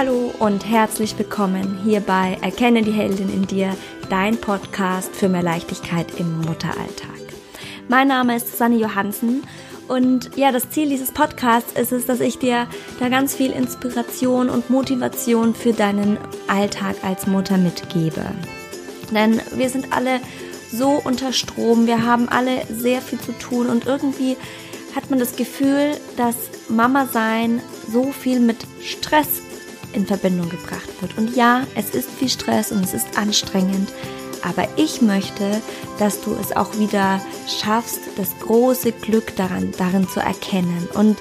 Hallo und herzlich willkommen hier bei Erkenne die Heldin in dir, dein Podcast für mehr Leichtigkeit im Mutteralltag. Mein Name ist Susanne Johansen und ja, das Ziel dieses Podcasts ist es, dass ich dir da ganz viel Inspiration und Motivation für deinen Alltag als Mutter mitgebe. Denn wir sind alle so unter Strom, wir haben alle sehr viel zu tun und irgendwie hat man das Gefühl, dass Mama sein so viel mit Stress in Verbindung gebracht wird. Und ja, es ist viel Stress und es ist anstrengend, aber ich möchte, dass du es auch wieder schaffst, das große Glück daran, darin zu erkennen. Und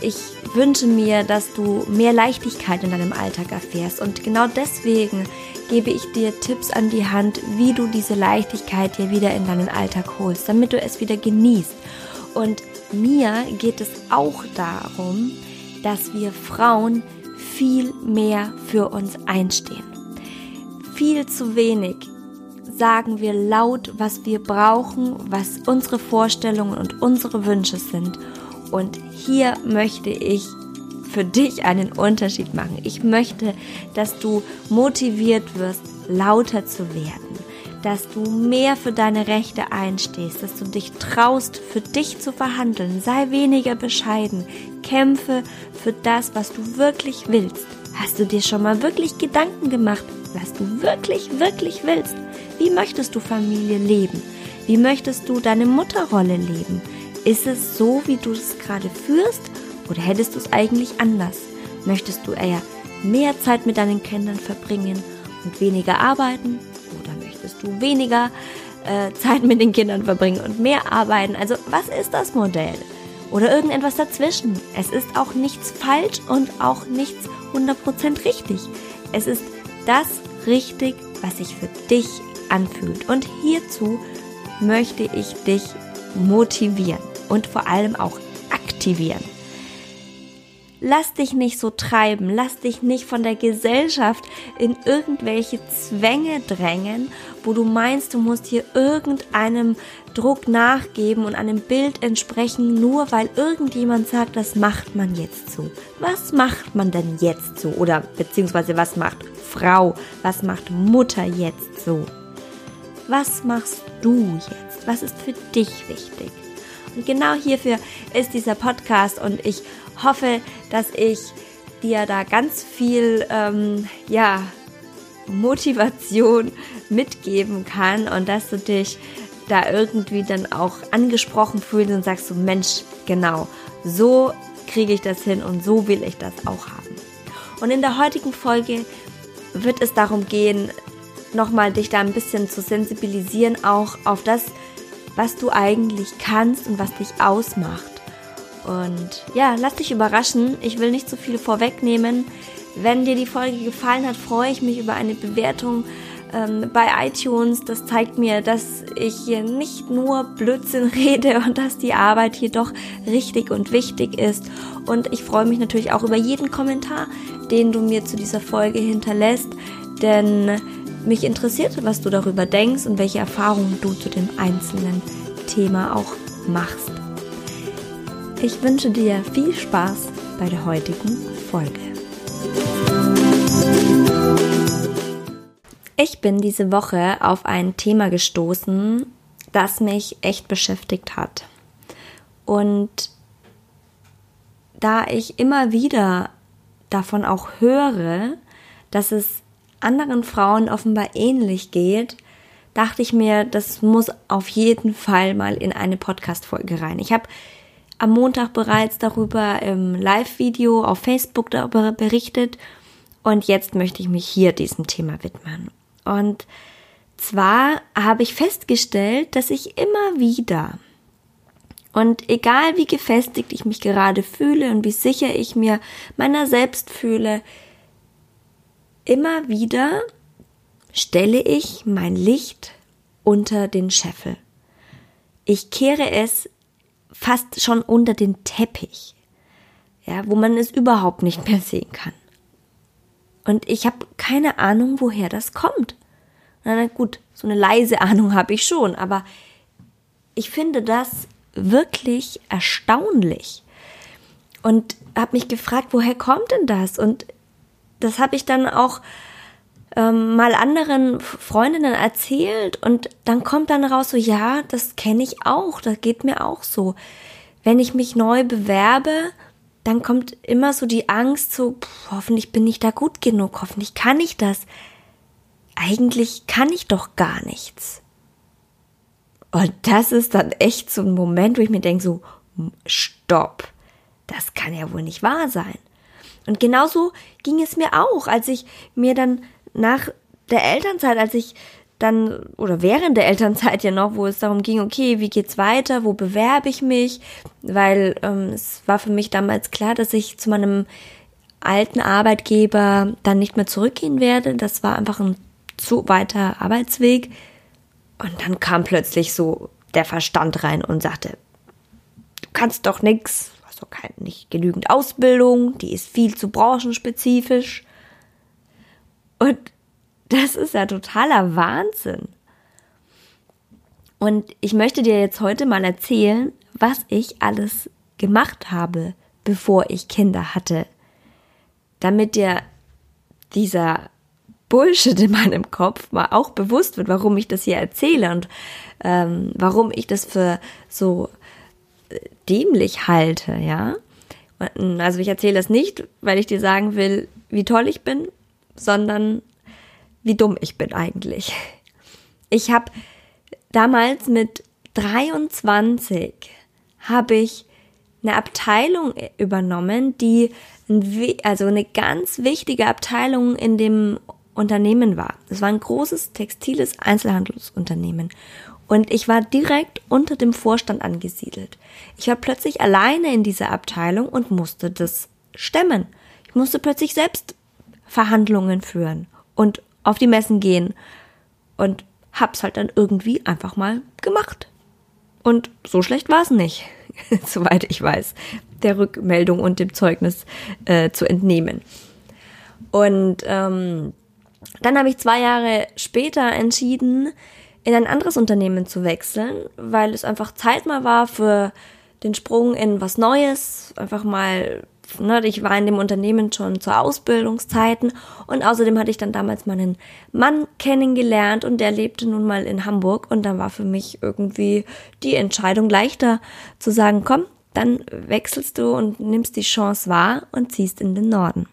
ich wünsche mir, dass du mehr Leichtigkeit in deinem Alltag erfährst. Und genau deswegen gebe ich dir Tipps an die Hand, wie du diese Leichtigkeit dir wieder in deinen Alltag holst, damit du es wieder genießt. Und mir geht es auch darum, dass wir Frauen viel mehr für uns einstehen. Viel zu wenig sagen wir laut, was wir brauchen, was unsere Vorstellungen und unsere Wünsche sind. Und hier möchte ich für dich einen Unterschied machen. Ich möchte, dass du motiviert wirst, lauter zu werden, dass du mehr für deine Rechte einstehst, dass du dich traust, für dich zu verhandeln. Sei weniger bescheiden. Kämpfe für das, was du wirklich willst. Hast du dir schon mal wirklich Gedanken gemacht, was du wirklich, wirklich willst? Wie möchtest du Familie leben? Wie möchtest du deine Mutterrolle leben? Ist es so, wie du es gerade führst oder hättest du es eigentlich anders? Möchtest du eher mehr Zeit mit deinen Kindern verbringen und weniger arbeiten? Oder möchtest du weniger äh, Zeit mit den Kindern verbringen und mehr arbeiten? Also was ist das Modell? Oder irgendetwas dazwischen. Es ist auch nichts falsch und auch nichts 100% richtig. Es ist das richtig, was sich für dich anfühlt. Und hierzu möchte ich dich motivieren und vor allem auch aktivieren. Lass dich nicht so treiben, lass dich nicht von der Gesellschaft in irgendwelche Zwänge drängen, wo du meinst, du musst hier irgendeinem Druck nachgeben und einem Bild entsprechen, nur weil irgendjemand sagt, das macht man jetzt so. Was macht man denn jetzt so? Oder beziehungsweise was macht Frau, was macht Mutter jetzt so? Was machst du jetzt? Was ist für dich wichtig? Und genau hierfür ist dieser Podcast und ich hoffe, dass ich dir da ganz viel, ähm, ja, Motivation mitgeben kann und dass du dich da irgendwie dann auch angesprochen fühlst und sagst so, Mensch, genau, so kriege ich das hin und so will ich das auch haben. Und in der heutigen Folge wird es darum gehen, nochmal dich da ein bisschen zu sensibilisieren, auch auf das, was du eigentlich kannst und was dich ausmacht. Und ja, lass dich überraschen. Ich will nicht zu viel vorwegnehmen. Wenn dir die Folge gefallen hat, freue ich mich über eine Bewertung ähm, bei iTunes. Das zeigt mir, dass ich hier nicht nur Blödsinn rede und dass die Arbeit hier doch richtig und wichtig ist. Und ich freue mich natürlich auch über jeden Kommentar, den du mir zu dieser Folge hinterlässt. Denn mich interessiert, was du darüber denkst und welche Erfahrungen du zu dem einzelnen Thema auch machst. Ich wünsche dir viel Spaß bei der heutigen Folge. Ich bin diese Woche auf ein Thema gestoßen, das mich echt beschäftigt hat. Und da ich immer wieder davon auch höre, dass es anderen Frauen offenbar ähnlich geht, dachte ich mir, das muss auf jeden Fall mal in eine Podcast-Folge rein. Ich habe am Montag bereits darüber im Live-Video auf Facebook darüber berichtet und jetzt möchte ich mich hier diesem Thema widmen. Und zwar habe ich festgestellt, dass ich immer wieder und egal wie gefestigt ich mich gerade fühle und wie sicher ich mir meiner selbst fühle, Immer wieder stelle ich mein Licht unter den Scheffel. Ich kehre es fast schon unter den Teppich, ja, wo man es überhaupt nicht mehr sehen kann. Und ich habe keine Ahnung, woher das kommt. Na gut, so eine leise Ahnung habe ich schon, aber ich finde das wirklich erstaunlich und habe mich gefragt, woher kommt denn das? Und das habe ich dann auch ähm, mal anderen Freundinnen erzählt und dann kommt dann raus so, ja, das kenne ich auch, das geht mir auch so. Wenn ich mich neu bewerbe, dann kommt immer so die Angst, so, pff, hoffentlich bin ich da gut genug, hoffentlich kann ich das. Eigentlich kann ich doch gar nichts. Und das ist dann echt so ein Moment, wo ich mir denke, so, stopp, das kann ja wohl nicht wahr sein. Und genauso ging es mir auch, als ich mir dann nach der Elternzeit, als ich dann oder während der Elternzeit ja noch, wo es darum ging, okay, wie geht's weiter, wo bewerbe ich mich, weil ähm, es war für mich damals klar, dass ich zu meinem alten Arbeitgeber dann nicht mehr zurückgehen werde. Das war einfach ein zu weiter Arbeitsweg. Und dann kam plötzlich so der Verstand rein und sagte, du kannst doch nix, hast doch kein, nicht genügend Ausbildung, die ist viel zu branchenspezifisch. Und das ist ja totaler Wahnsinn. Und ich möchte dir jetzt heute mal erzählen, was ich alles gemacht habe, bevor ich Kinder hatte. Damit dir dieser Bullshit in meinem Kopf mal auch bewusst wird, warum ich das hier erzähle und ähm, warum ich das für so äh, dämlich halte, ja. Also ich erzähle das nicht, weil ich dir sagen will, wie toll ich bin, sondern wie dumm ich bin eigentlich. Ich habe damals mit 23 habe ich eine Abteilung übernommen, die also eine ganz wichtige Abteilung in dem Unternehmen war. Es war ein großes textiles Einzelhandelsunternehmen und ich war direkt unter dem Vorstand angesiedelt. Ich war plötzlich alleine in dieser Abteilung und musste das stemmen. Ich musste plötzlich selbst Verhandlungen führen und auf die Messen gehen und hab's halt dann irgendwie einfach mal gemacht. Und so schlecht war es nicht, soweit ich weiß, der Rückmeldung und dem Zeugnis äh, zu entnehmen. Und ähm, dann habe ich zwei Jahre später entschieden, in ein anderes Unternehmen zu wechseln, weil es einfach Zeit mal war für den Sprung in was Neues, einfach mal Ne, ich war in dem Unternehmen schon zu Ausbildungszeiten und außerdem hatte ich dann damals meinen Mann kennengelernt und der lebte nun mal in Hamburg und dann war für mich irgendwie die Entscheidung leichter zu sagen, komm, dann wechselst du und nimmst die Chance wahr und ziehst in den Norden.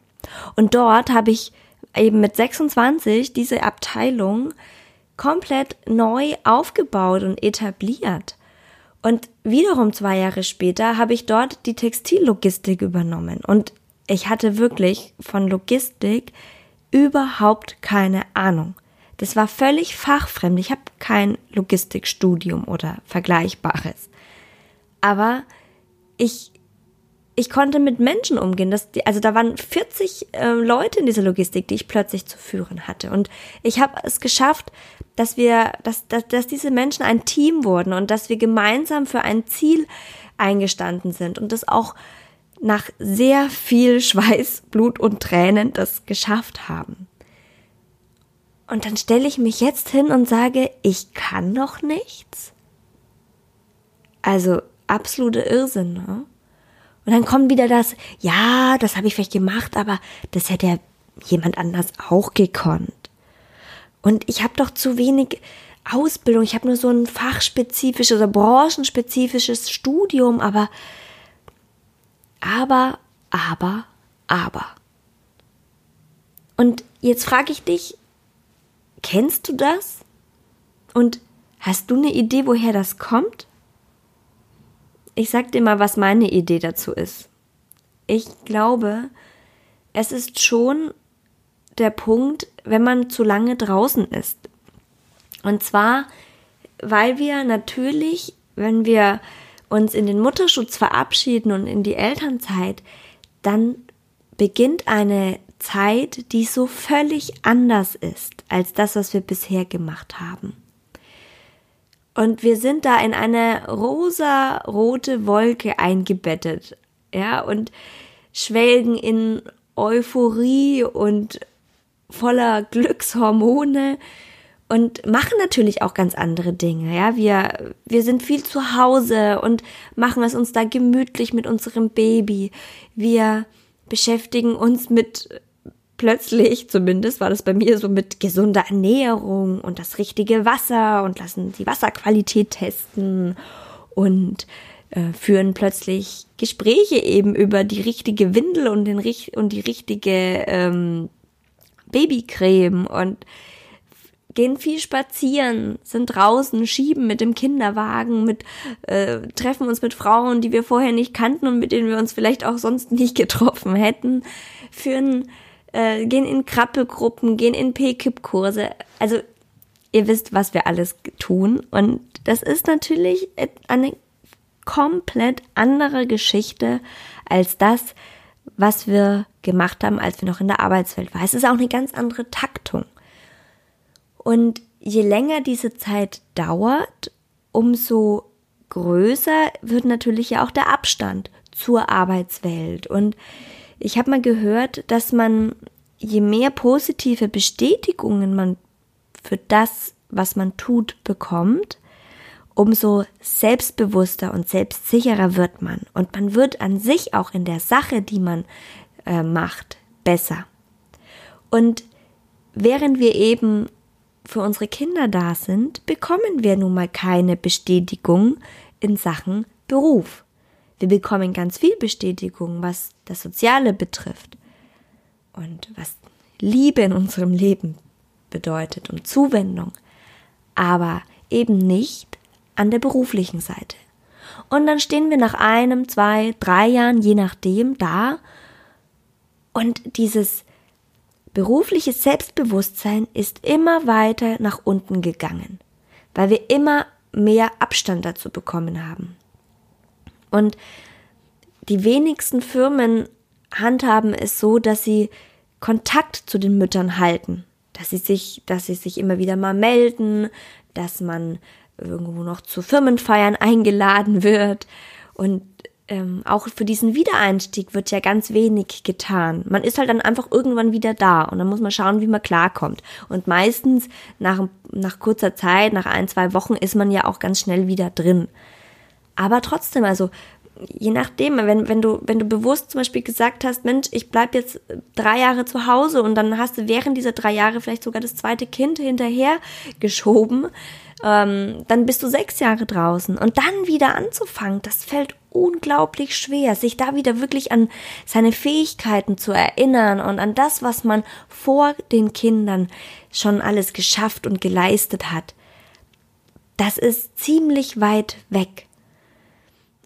Und dort habe ich eben mit 26 diese Abteilung komplett neu aufgebaut und etabliert. Und wiederum zwei Jahre später habe ich dort die Textillogistik übernommen. Und ich hatte wirklich von Logistik überhaupt keine Ahnung. Das war völlig fachfremd. Ich habe kein Logistikstudium oder Vergleichbares. Aber ich ich konnte mit Menschen umgehen. Das, also da waren 40 äh, Leute in dieser Logistik, die ich plötzlich zu führen hatte. Und ich habe es geschafft, dass wir, dass, dass, dass diese Menschen ein Team wurden und dass wir gemeinsam für ein Ziel eingestanden sind und das auch nach sehr viel Schweiß, Blut und Tränen das geschafft haben. Und dann stelle ich mich jetzt hin und sage, ich kann noch nichts. Also absolute Irrsinn, ne? Und dann kommt wieder das, ja, das habe ich vielleicht gemacht, aber das hätte ja jemand anders auch gekonnt. Und ich habe doch zu wenig Ausbildung. Ich habe nur so ein fachspezifisches oder branchenspezifisches Studium, aber, aber, aber, aber. Und jetzt frage ich dich, kennst du das? Und hast du eine Idee, woher das kommt? Ich sag dir mal, was meine Idee dazu ist. Ich glaube, es ist schon der Punkt, wenn man zu lange draußen ist. Und zwar, weil wir natürlich, wenn wir uns in den Mutterschutz verabschieden und in die Elternzeit, dann beginnt eine Zeit, die so völlig anders ist als das, was wir bisher gemacht haben. Und wir sind da in eine rosa-rote Wolke eingebettet, ja, und schwelgen in Euphorie und voller Glückshormone und machen natürlich auch ganz andere Dinge, ja. Wir, wir sind viel zu Hause und machen es uns da gemütlich mit unserem Baby. Wir beschäftigen uns mit plötzlich, zumindest war das bei mir so mit gesunder Ernährung und das richtige Wasser und lassen die Wasserqualität testen und äh, führen plötzlich Gespräche eben über die richtige Windel und, den, und die richtige ähm, Babycreme und gehen viel spazieren, sind draußen, schieben mit dem Kinderwagen, mit äh, treffen uns mit Frauen, die wir vorher nicht kannten und mit denen wir uns vielleicht auch sonst nicht getroffen hätten, führen, äh, gehen in Krabbelgruppen, gehen in P-Kip-Kurse. Also ihr wisst, was wir alles tun und das ist natürlich eine komplett andere Geschichte als das, was wir gemacht haben, als wir noch in der Arbeitswelt waren. Es ist auch eine ganz andere Taktung. Und je länger diese Zeit dauert, umso größer wird natürlich ja auch der Abstand zur Arbeitswelt. Und ich habe mal gehört, dass man, je mehr positive Bestätigungen man für das, was man tut, bekommt, umso selbstbewusster und selbstsicherer wird man. Und man wird an sich auch in der Sache, die man äh, macht, besser. Und während wir eben für unsere Kinder da sind, bekommen wir nun mal keine Bestätigung in Sachen Beruf. Wir bekommen ganz viel Bestätigung, was das Soziale betrifft und was Liebe in unserem Leben bedeutet und Zuwendung, aber eben nicht an der beruflichen Seite. Und dann stehen wir nach einem, zwei, drei Jahren, je nachdem, da und dieses berufliche Selbstbewusstsein ist immer weiter nach unten gegangen, weil wir immer mehr Abstand dazu bekommen haben. Und die wenigsten Firmen handhaben es so, dass sie Kontakt zu den Müttern halten, dass sie sich, dass sie sich immer wieder mal melden, dass man irgendwo noch zu Firmenfeiern eingeladen wird und ähm, auch für diesen Wiedereinstieg wird ja ganz wenig getan. Man ist halt dann einfach irgendwann wieder da und dann muss man schauen, wie man klarkommt. Und meistens nach, nach kurzer Zeit, nach ein, zwei Wochen ist man ja auch ganz schnell wieder drin. Aber trotzdem, also je nachdem, wenn, wenn du, wenn du bewusst zum Beispiel gesagt hast, Mensch, ich bleib jetzt drei Jahre zu Hause und dann hast du während dieser drei Jahre vielleicht sogar das zweite Kind hinterher geschoben, ähm, dann bist du sechs Jahre draußen und dann wieder anzufangen, das fällt unglaublich schwer, sich da wieder wirklich an seine Fähigkeiten zu erinnern und an das, was man vor den Kindern schon alles geschafft und geleistet hat. Das ist ziemlich weit weg.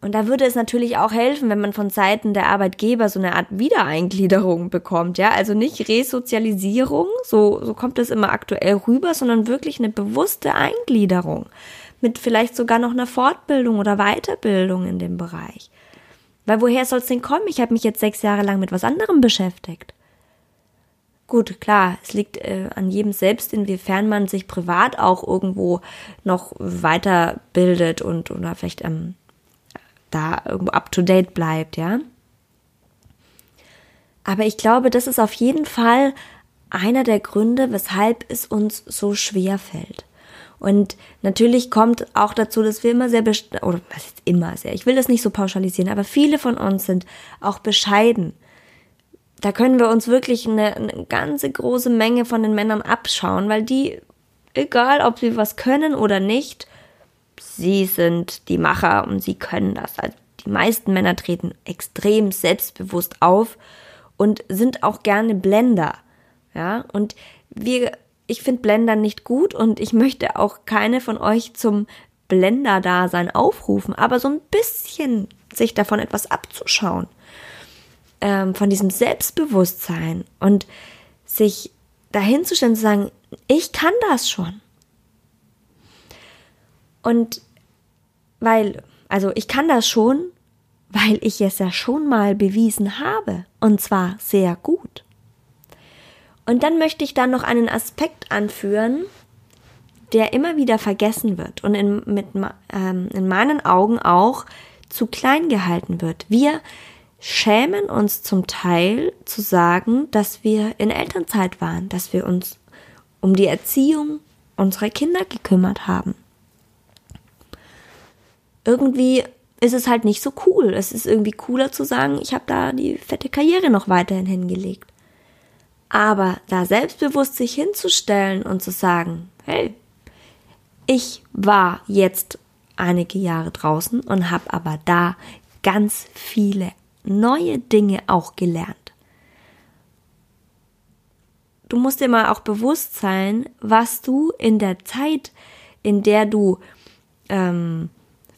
Und da würde es natürlich auch helfen, wenn man von Seiten der Arbeitgeber so eine Art Wiedereingliederung bekommt, ja, also nicht Resozialisierung, so, so kommt es immer aktuell rüber, sondern wirklich eine bewusste Eingliederung mit vielleicht sogar noch einer Fortbildung oder Weiterbildung in dem Bereich. Weil woher soll es denn kommen? Ich habe mich jetzt sechs Jahre lang mit was anderem beschäftigt. Gut, klar, es liegt äh, an jedem selbst, inwiefern man sich privat auch irgendwo noch weiterbildet und oder vielleicht ähm, da irgendwo up to date bleibt, ja. Aber ich glaube, das ist auf jeden Fall einer der Gründe, weshalb es uns so schwer fällt. Und natürlich kommt auch dazu, dass wir immer sehr, oder was ist immer sehr, ich will das nicht so pauschalisieren, aber viele von uns sind auch bescheiden. Da können wir uns wirklich eine, eine ganze große Menge von den Männern abschauen, weil die, egal ob sie was können oder nicht, sie sind die Macher und sie können das. Also die meisten Männer treten extrem selbstbewusst auf und sind auch gerne Blender. Ja, und wir, ich finde Blender nicht gut und ich möchte auch keine von euch zum Blender-Dasein aufrufen, aber so ein bisschen sich davon etwas abzuschauen, ähm, von diesem Selbstbewusstsein und sich dahinzustellen zu sagen, ich kann das schon. Und weil, also ich kann das schon, weil ich es ja schon mal bewiesen habe, und zwar sehr gut. Und dann möchte ich dann noch einen Aspekt anführen, der immer wieder vergessen wird und in, mit, ähm, in meinen Augen auch zu klein gehalten wird. Wir schämen uns zum Teil zu sagen, dass wir in Elternzeit waren, dass wir uns um die Erziehung unserer Kinder gekümmert haben irgendwie ist es halt nicht so cool. Es ist irgendwie cooler zu sagen, ich habe da die fette Karriere noch weiterhin hingelegt. Aber da selbstbewusst sich hinzustellen und zu sagen, hey, ich war jetzt einige Jahre draußen und habe aber da ganz viele neue Dinge auch gelernt. Du musst dir mal auch bewusst sein, was du in der Zeit, in der du ähm,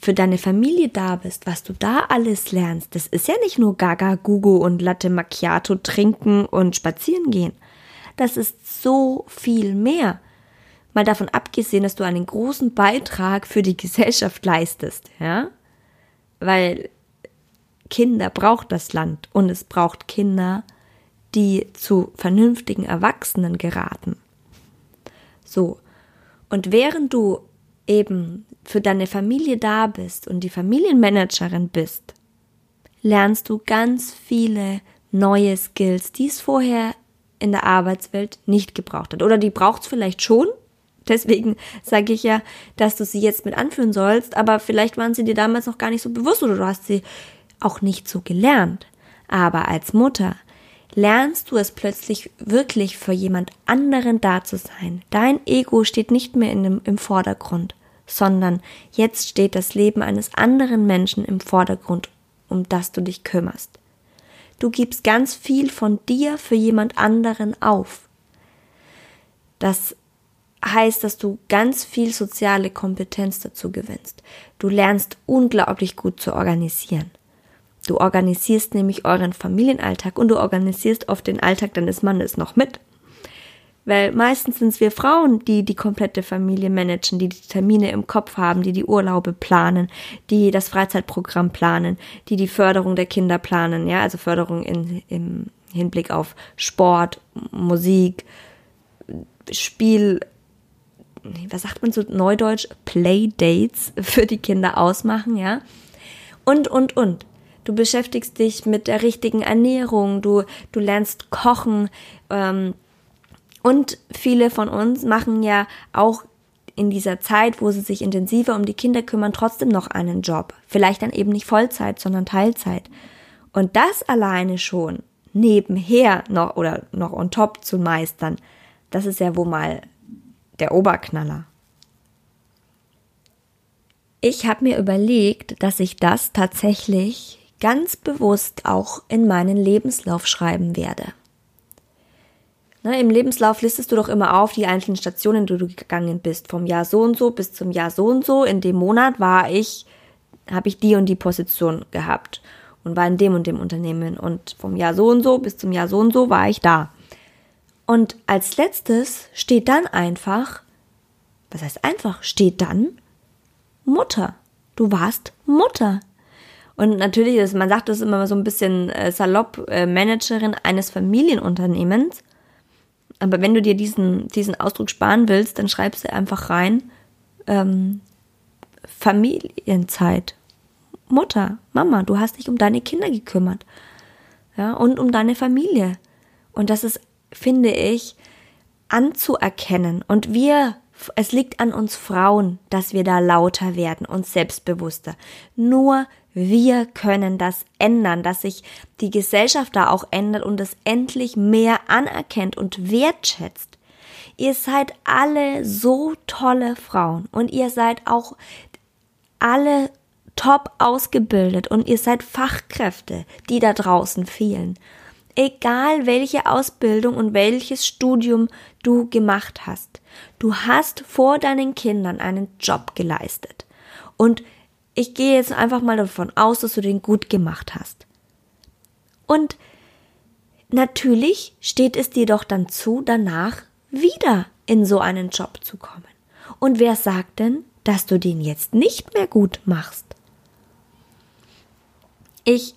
für deine Familie da bist, was du da alles lernst. Das ist ja nicht nur Gaga, Gugu und Latte Macchiato trinken und spazieren gehen. Das ist so viel mehr. Mal davon abgesehen, dass du einen großen Beitrag für die Gesellschaft leistest, ja? Weil Kinder braucht das Land und es braucht Kinder, die zu vernünftigen Erwachsenen geraten. So. Und während du eben für deine Familie da bist und die Familienmanagerin bist, lernst du ganz viele neue Skills, die es vorher in der Arbeitswelt nicht gebraucht hat. Oder die braucht es vielleicht schon, Deswegen sage ich ja, dass du sie jetzt mit anführen sollst, aber vielleicht waren sie dir damals noch gar nicht so bewusst oder du hast sie auch nicht so gelernt. Aber als Mutter lernst du es plötzlich wirklich für jemand anderen da zu sein. Dein Ego steht nicht mehr in dem, im Vordergrund, sondern jetzt steht das Leben eines anderen Menschen im Vordergrund, um das du dich kümmerst. Du gibst ganz viel von dir für jemand anderen auf. Das heißt, dass du ganz viel soziale Kompetenz dazu gewinnst. Du lernst unglaublich gut zu organisieren. Du organisierst nämlich euren Familienalltag und du organisierst oft den Alltag deines Mannes noch mit. Weil meistens sind es wir Frauen, die die komplette Familie managen, die die Termine im Kopf haben, die die Urlaube planen, die das Freizeitprogramm planen, die die Förderung der Kinder planen, ja, also Förderung in, im Hinblick auf Sport, Musik, Spiel, was sagt man so neudeutsch, Playdates für die Kinder ausmachen, ja. Und, und, und. Du beschäftigst dich mit der richtigen Ernährung, du, du lernst kochen, ähm, und viele von uns machen ja auch in dieser Zeit, wo sie sich intensiver um die Kinder kümmern, trotzdem noch einen Job. Vielleicht dann eben nicht Vollzeit, sondern Teilzeit. Und das alleine schon nebenher noch oder noch on top zu meistern, das ist ja wohl mal der Oberknaller. Ich habe mir überlegt, dass ich das tatsächlich ganz bewusst auch in meinen Lebenslauf schreiben werde. Ne, Im Lebenslauf listest du doch immer auf die einzelnen Stationen, die du gegangen bist. Vom Jahr so und so bis zum Jahr so und so. In dem Monat war ich, habe ich die und die Position gehabt und war in dem und dem Unternehmen. Und vom Jahr so und so bis zum Jahr so und so war ich da. Und als letztes steht dann einfach, was heißt einfach, steht dann Mutter. Du warst Mutter. Und natürlich, ist, man sagt das immer so ein bisschen äh, salopp, äh, Managerin eines Familienunternehmens. Aber wenn du dir diesen, diesen Ausdruck sparen willst, dann schreibst du einfach rein, ähm, Familienzeit. Mutter, Mama, du hast dich um deine Kinder gekümmert. Ja, und um deine Familie. Und das ist finde ich, anzuerkennen. Und wir, es liegt an uns Frauen, dass wir da lauter werden und selbstbewusster. Nur wir können das ändern, dass sich die Gesellschaft da auch ändert und es endlich mehr anerkennt und wertschätzt. Ihr seid alle so tolle Frauen und ihr seid auch alle top ausgebildet und ihr seid Fachkräfte, die da draußen fehlen egal welche Ausbildung und welches Studium du gemacht hast. Du hast vor deinen Kindern einen Job geleistet. Und ich gehe jetzt einfach mal davon aus, dass du den gut gemacht hast. Und natürlich steht es dir doch dann zu, danach wieder in so einen Job zu kommen. Und wer sagt denn, dass du den jetzt nicht mehr gut machst? Ich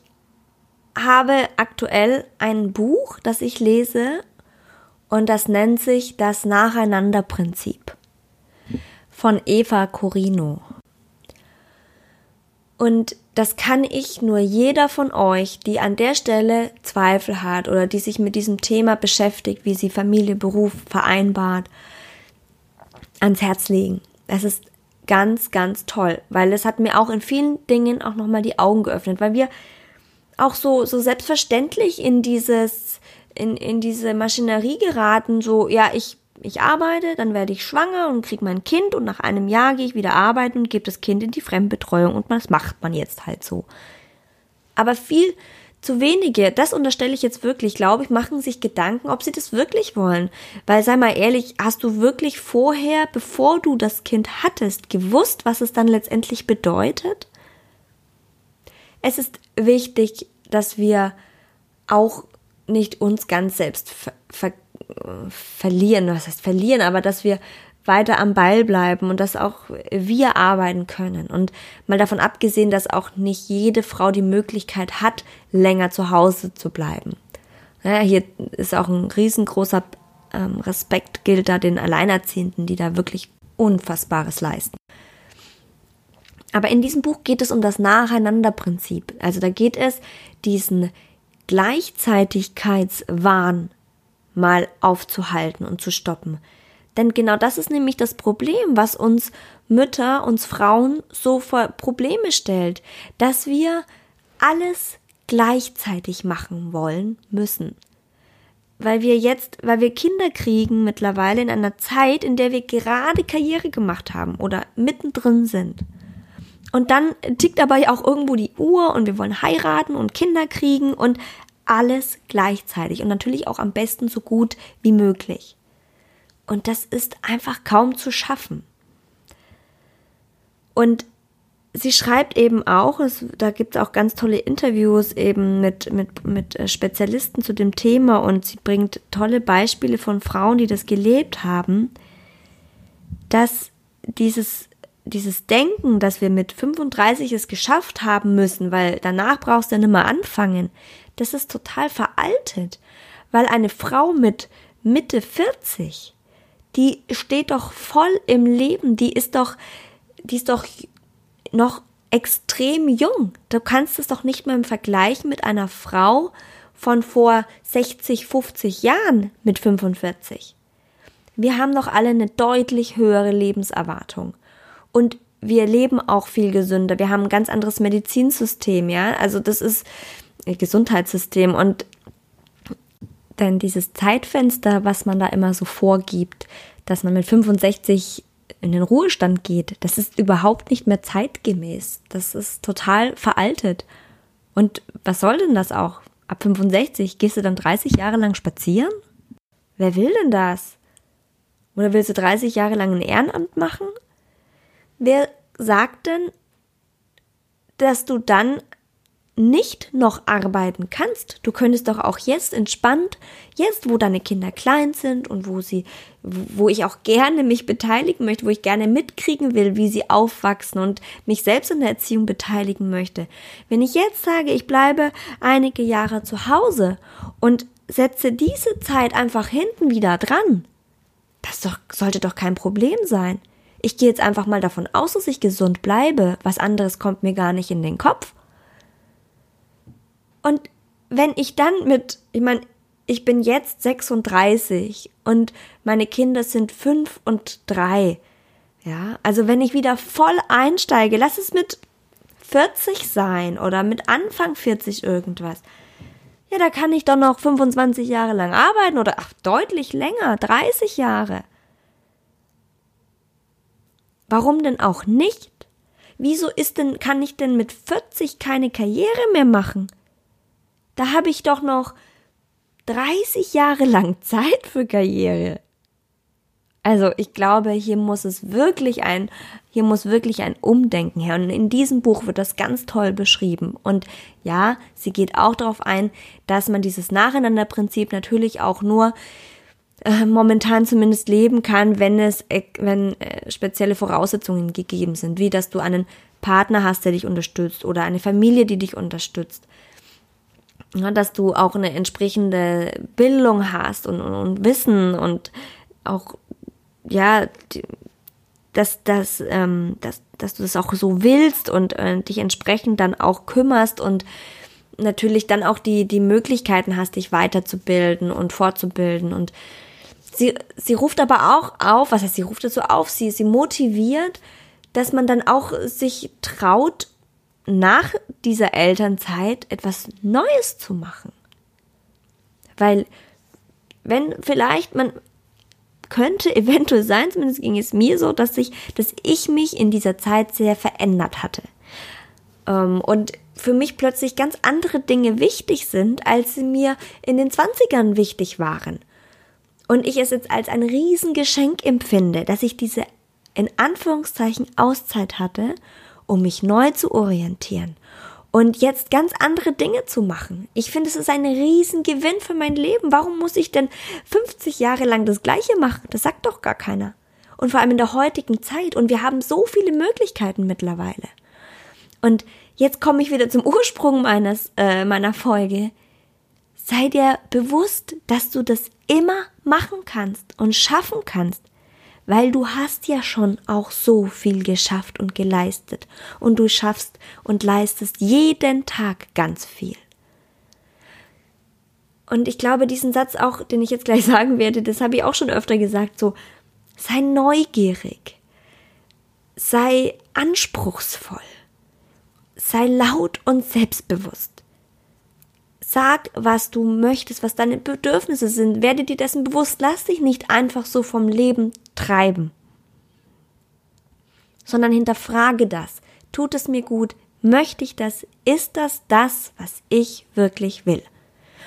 habe aktuell ein Buch, das ich lese und das nennt sich das Nacheinanderprinzip von Eva Corino. Und das kann ich nur jeder von euch, die an der Stelle Zweifel hat oder die sich mit diesem Thema beschäftigt, wie sie Familie, Beruf vereinbart, ans Herz legen. Das ist ganz, ganz toll, weil es hat mir auch in vielen Dingen auch nochmal die Augen geöffnet, weil wir auch so, so selbstverständlich in dieses, in, in diese Maschinerie geraten, so, ja, ich, ich arbeite, dann werde ich schwanger und kriege mein Kind und nach einem Jahr gehe ich wieder arbeiten und gebe das Kind in die Fremdbetreuung und das macht man jetzt halt so. Aber viel zu wenige, das unterstelle ich jetzt wirklich, glaube ich, machen sich Gedanken, ob sie das wirklich wollen. Weil, sei mal ehrlich, hast du wirklich vorher, bevor du das Kind hattest, gewusst, was es dann letztendlich bedeutet? Es ist wichtig, dass wir auch nicht uns ganz selbst ver ver verlieren, was heißt verlieren, aber dass wir weiter am Ball bleiben und dass auch wir arbeiten können. Und mal davon abgesehen, dass auch nicht jede Frau die Möglichkeit hat, länger zu Hause zu bleiben. Ja, hier ist auch ein riesengroßer ähm, Respekt gilt da den Alleinerziehenden, die da wirklich Unfassbares leisten. Aber in diesem Buch geht es um das Nacheinanderprinzip. Also da geht es, diesen Gleichzeitigkeitswahn mal aufzuhalten und zu stoppen. Denn genau das ist nämlich das Problem, was uns Mütter, uns Frauen so vor Probleme stellt, dass wir alles gleichzeitig machen wollen müssen. Weil wir jetzt, weil wir Kinder kriegen mittlerweile in einer Zeit, in der wir gerade Karriere gemacht haben oder mittendrin sind. Und dann tickt aber auch irgendwo die Uhr und wir wollen heiraten und Kinder kriegen und alles gleichzeitig und natürlich auch am besten so gut wie möglich. Und das ist einfach kaum zu schaffen. Und sie schreibt eben auch, es, da gibt es auch ganz tolle Interviews eben mit, mit, mit äh, Spezialisten zu dem Thema und sie bringt tolle Beispiele von Frauen, die das gelebt haben, dass dieses, dieses Denken, dass wir mit 35 es geschafft haben müssen, weil danach brauchst du ja nicht mehr anfangen, das ist total veraltet, weil eine Frau mit Mitte 40 die steht doch voll im Leben, die ist doch, die ist doch noch extrem jung. Du kannst es doch nicht mehr im Vergleich mit einer Frau von vor 60, 50 Jahren mit 45. Wir haben doch alle eine deutlich höhere Lebenserwartung. Und wir leben auch viel gesünder. Wir haben ein ganz anderes Medizinsystem, ja. Also das ist Gesundheitssystem und denn dieses Zeitfenster, was man da immer so vorgibt, dass man mit 65 in den Ruhestand geht, das ist überhaupt nicht mehr zeitgemäß. Das ist total veraltet. Und was soll denn das auch? Ab 65 gehst du dann 30 Jahre lang spazieren? Wer will denn das? Oder willst du 30 Jahre lang ein Ehrenamt machen? Wer sagt denn, dass du dann nicht noch arbeiten kannst, du könntest doch auch jetzt entspannt, jetzt wo deine Kinder klein sind und wo sie, wo ich auch gerne mich beteiligen möchte, wo ich gerne mitkriegen will, wie sie aufwachsen und mich selbst in der Erziehung beteiligen möchte. Wenn ich jetzt sage, ich bleibe einige Jahre zu Hause und setze diese Zeit einfach hinten wieder dran, das doch, sollte doch kein Problem sein. Ich gehe jetzt einfach mal davon aus, dass ich gesund bleibe. Was anderes kommt mir gar nicht in den Kopf. Und wenn ich dann mit, ich meine, ich bin jetzt 36 und meine Kinder sind fünf und drei. Ja, also wenn ich wieder voll einsteige, lass es mit 40 sein oder mit Anfang 40 irgendwas. Ja, da kann ich doch noch 25 Jahre lang arbeiten oder ach, deutlich länger, 30 Jahre. Warum denn auch nicht? Wieso ist denn, kann ich denn mit 40 keine Karriere mehr machen? Da habe ich doch noch 30 Jahre lang Zeit für Karriere. Also ich glaube, hier muss es wirklich ein, hier muss wirklich ein Umdenken her. Und in diesem Buch wird das ganz toll beschrieben. Und ja, sie geht auch darauf ein, dass man dieses Nacheinanderprinzip natürlich auch nur äh, momentan zumindest leben kann, wenn es, äh, wenn äh, spezielle Voraussetzungen gegeben sind, wie dass du einen Partner hast, der dich unterstützt oder eine Familie, die dich unterstützt dass du auch eine entsprechende Bildung hast und, und, und Wissen und auch, ja, dass, dass, ähm, dass, dass du das auch so willst und äh, dich entsprechend dann auch kümmerst und natürlich dann auch die, die Möglichkeiten hast, dich weiterzubilden und fortzubilden. Und sie, sie ruft aber auch auf, was heißt, sie ruft es so auf, sie, sie motiviert, dass man dann auch sich traut, nach dieser Elternzeit etwas Neues zu machen. Weil wenn vielleicht man könnte eventuell sein, zumindest ging es mir so, dass ich, dass ich mich in dieser Zeit sehr verändert hatte. Ähm, und für mich plötzlich ganz andere Dinge wichtig sind, als sie mir in den Zwanzigern wichtig waren. Und ich es jetzt als ein Riesengeschenk empfinde, dass ich diese in Anführungszeichen Auszeit hatte, um mich neu zu orientieren und jetzt ganz andere Dinge zu machen. Ich finde, es ist ein Riesengewinn für mein Leben. Warum muss ich denn 50 Jahre lang das Gleiche machen? Das sagt doch gar keiner. Und vor allem in der heutigen Zeit. Und wir haben so viele Möglichkeiten mittlerweile. Und jetzt komme ich wieder zum Ursprung meines, äh, meiner Folge. Sei dir bewusst, dass du das immer machen kannst und schaffen kannst weil du hast ja schon auch so viel geschafft und geleistet und du schaffst und leistest jeden Tag ganz viel. Und ich glaube, diesen Satz auch, den ich jetzt gleich sagen werde, das habe ich auch schon öfter gesagt, so, sei neugierig, sei anspruchsvoll, sei laut und selbstbewusst. Sag, was du möchtest, was deine Bedürfnisse sind. Werde dir dessen bewusst. Lass dich nicht einfach so vom Leben treiben, sondern hinterfrage das. Tut es mir gut? Möchte ich das? Ist das das, was ich wirklich will?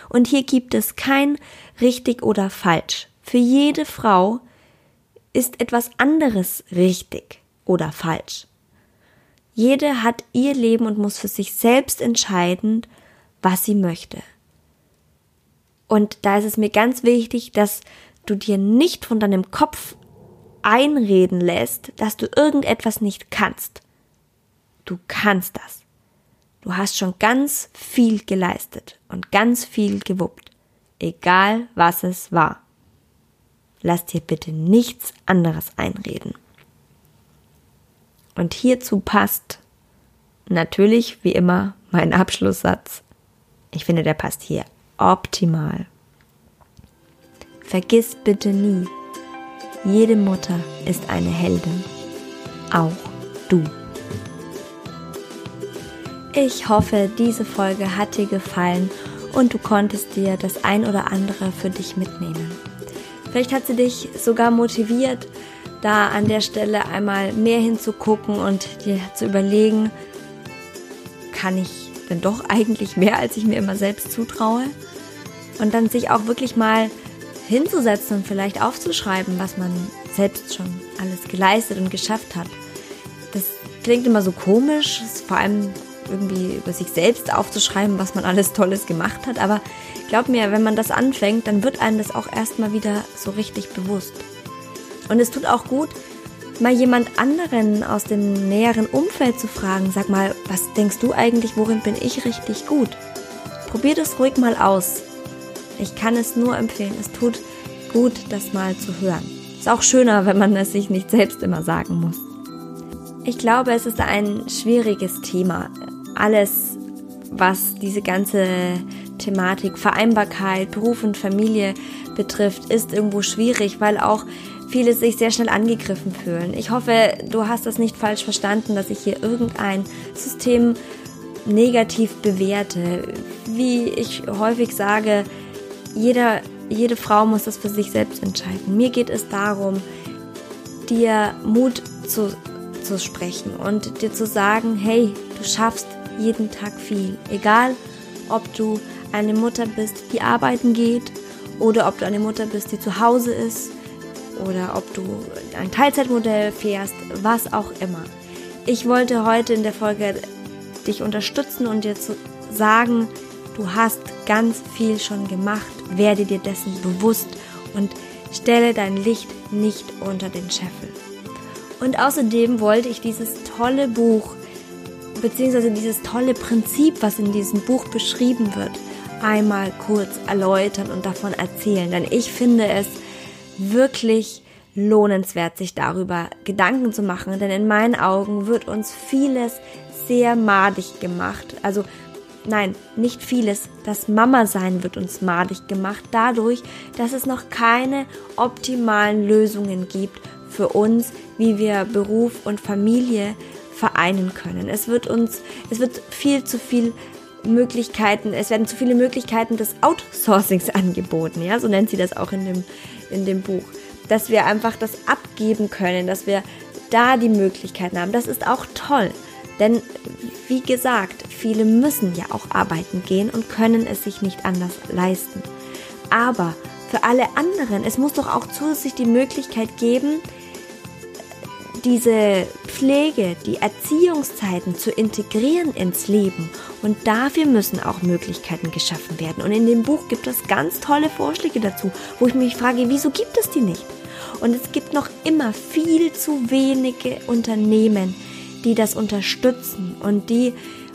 Und hier gibt es kein richtig oder falsch. Für jede Frau ist etwas anderes richtig oder falsch. Jede hat ihr Leben und muss für sich selbst entscheiden, was sie möchte. Und da ist es mir ganz wichtig, dass du dir nicht von deinem Kopf einreden lässt, dass du irgendetwas nicht kannst. Du kannst das. Du hast schon ganz viel geleistet und ganz viel gewuppt, egal was es war. Lass dir bitte nichts anderes einreden. Und hierzu passt natürlich wie immer mein Abschlusssatz. Ich finde, der passt hier optimal. Vergiss bitte nie, jede Mutter ist eine Heldin. Auch du. Ich hoffe, diese Folge hat dir gefallen und du konntest dir das ein oder andere für dich mitnehmen. Vielleicht hat sie dich sogar motiviert, da an der Stelle einmal mehr hinzugucken und dir zu überlegen, kann ich denn doch eigentlich mehr, als ich mir immer selbst zutraue. Und dann sich auch wirklich mal hinzusetzen und vielleicht aufzuschreiben, was man selbst schon alles geleistet und geschafft hat. Das klingt immer so komisch, vor allem irgendwie über sich selbst aufzuschreiben, was man alles Tolles gemacht hat. Aber glaub mir, wenn man das anfängt, dann wird einem das auch erstmal wieder so richtig bewusst. Und es tut auch gut, mal jemand anderen aus dem näheren Umfeld zu fragen, sag mal, was denkst du eigentlich, worin bin ich richtig gut? Probier das ruhig mal aus. Ich kann es nur empfehlen. Es tut gut, das mal zu hören. Ist auch schöner, wenn man es sich nicht selbst immer sagen muss. Ich glaube, es ist ein schwieriges Thema. Alles, was diese ganze Thematik Vereinbarkeit, Beruf und Familie betrifft, ist irgendwo schwierig, weil auch viele sich sehr schnell angegriffen fühlen. Ich hoffe, du hast das nicht falsch verstanden, dass ich hier irgendein System negativ bewerte. Wie ich häufig sage, jeder, jede Frau muss das für sich selbst entscheiden. Mir geht es darum, dir Mut zu, zu sprechen und dir zu sagen, hey, du schaffst jeden Tag viel. Egal, ob du eine Mutter bist, die arbeiten geht oder ob du eine Mutter bist, die zu Hause ist oder ob du ein Teilzeitmodell fährst, was auch immer. Ich wollte heute in der Folge dich unterstützen und dir zu sagen, du hast ganz viel schon gemacht, werde dir dessen bewusst und stelle dein Licht nicht unter den Scheffel. Und außerdem wollte ich dieses tolle Buch, beziehungsweise dieses tolle Prinzip, was in diesem Buch beschrieben wird, einmal kurz erläutern und davon erzählen. Denn ich finde es wirklich lohnenswert, sich darüber Gedanken zu machen, denn in meinen Augen wird uns vieles sehr madig gemacht. Also nein, nicht vieles. Das Mama-Sein wird uns madig gemacht dadurch, dass es noch keine optimalen Lösungen gibt für uns, wie wir Beruf und Familie vereinen können. Es wird uns, es wird viel zu viel Möglichkeiten, es werden zu viele Möglichkeiten des Outsourcings angeboten, ja, so nennt sie das auch in dem, in dem Buch. Dass wir einfach das abgeben können, dass wir da die Möglichkeiten haben. Das ist auch toll. Denn wie gesagt, viele müssen ja auch arbeiten gehen und können es sich nicht anders leisten. Aber für alle anderen, es muss doch auch zusätzlich die Möglichkeit geben, diese Pflege, die Erziehungszeiten zu integrieren ins Leben. Und dafür müssen auch Möglichkeiten geschaffen werden. Und in dem Buch gibt es ganz tolle Vorschläge dazu, wo ich mich frage, wieso gibt es die nicht? Und es gibt noch immer viel zu wenige Unternehmen, die das unterstützen und die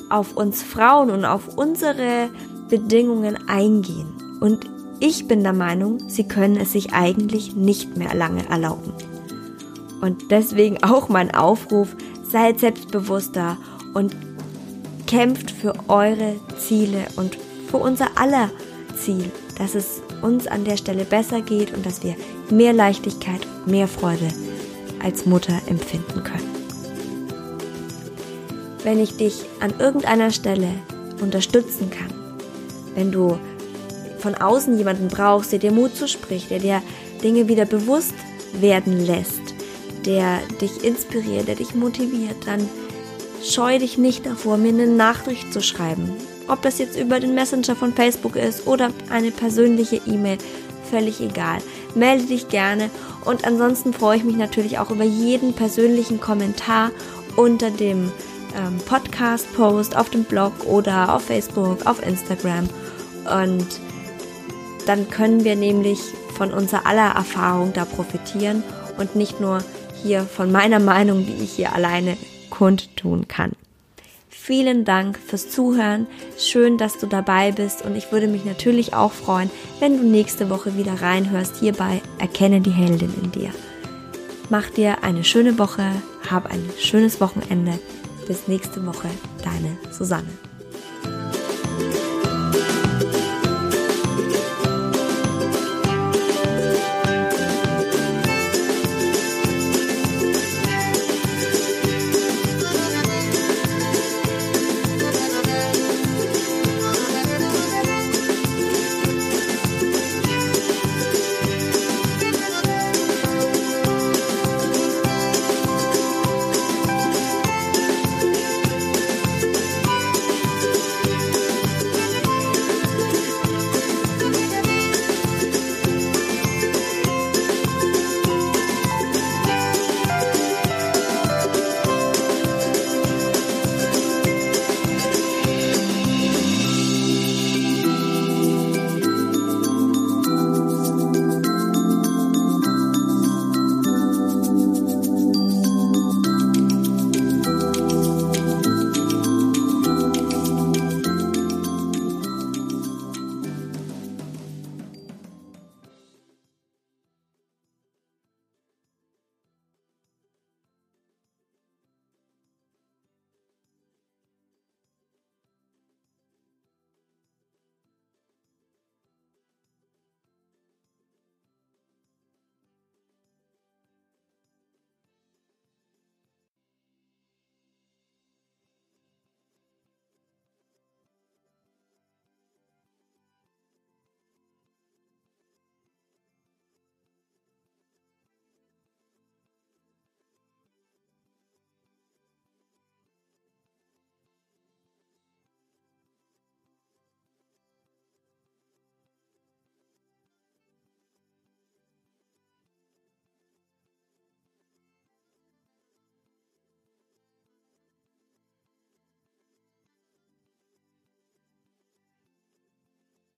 auf uns Frauen und auf unsere Bedingungen eingehen. Und ich bin der Meinung, sie können es sich eigentlich nicht mehr lange erlauben. Und deswegen auch mein Aufruf, seid selbstbewusster und kämpft für eure Ziele und für unser aller Ziel, dass es uns an der Stelle besser geht und dass wir mehr Leichtigkeit, mehr Freude als Mutter empfinden können. Wenn ich dich an irgendeiner Stelle unterstützen kann, wenn du von außen jemanden brauchst, der dir Mut zuspricht, der dir Dinge wieder bewusst werden lässt, der dich inspiriert, der dich motiviert, dann scheu dich nicht davor, mir eine Nachricht zu schreiben. Ob das jetzt über den Messenger von Facebook ist oder eine persönliche E-Mail, völlig egal. Melde dich gerne und ansonsten freue ich mich natürlich auch über jeden persönlichen Kommentar unter dem ähm, Podcast-Post auf dem Blog oder auf Facebook, auf Instagram. Und dann können wir nämlich von unserer aller Erfahrung da profitieren und nicht nur hier von meiner Meinung, die ich hier alleine kundtun kann. Vielen Dank fürs Zuhören. Schön, dass du dabei bist und ich würde mich natürlich auch freuen, wenn du nächste Woche wieder reinhörst hierbei Erkenne die Heldin in dir. Mach dir eine schöne Woche, hab ein schönes Wochenende. Bis nächste Woche, deine Susanne.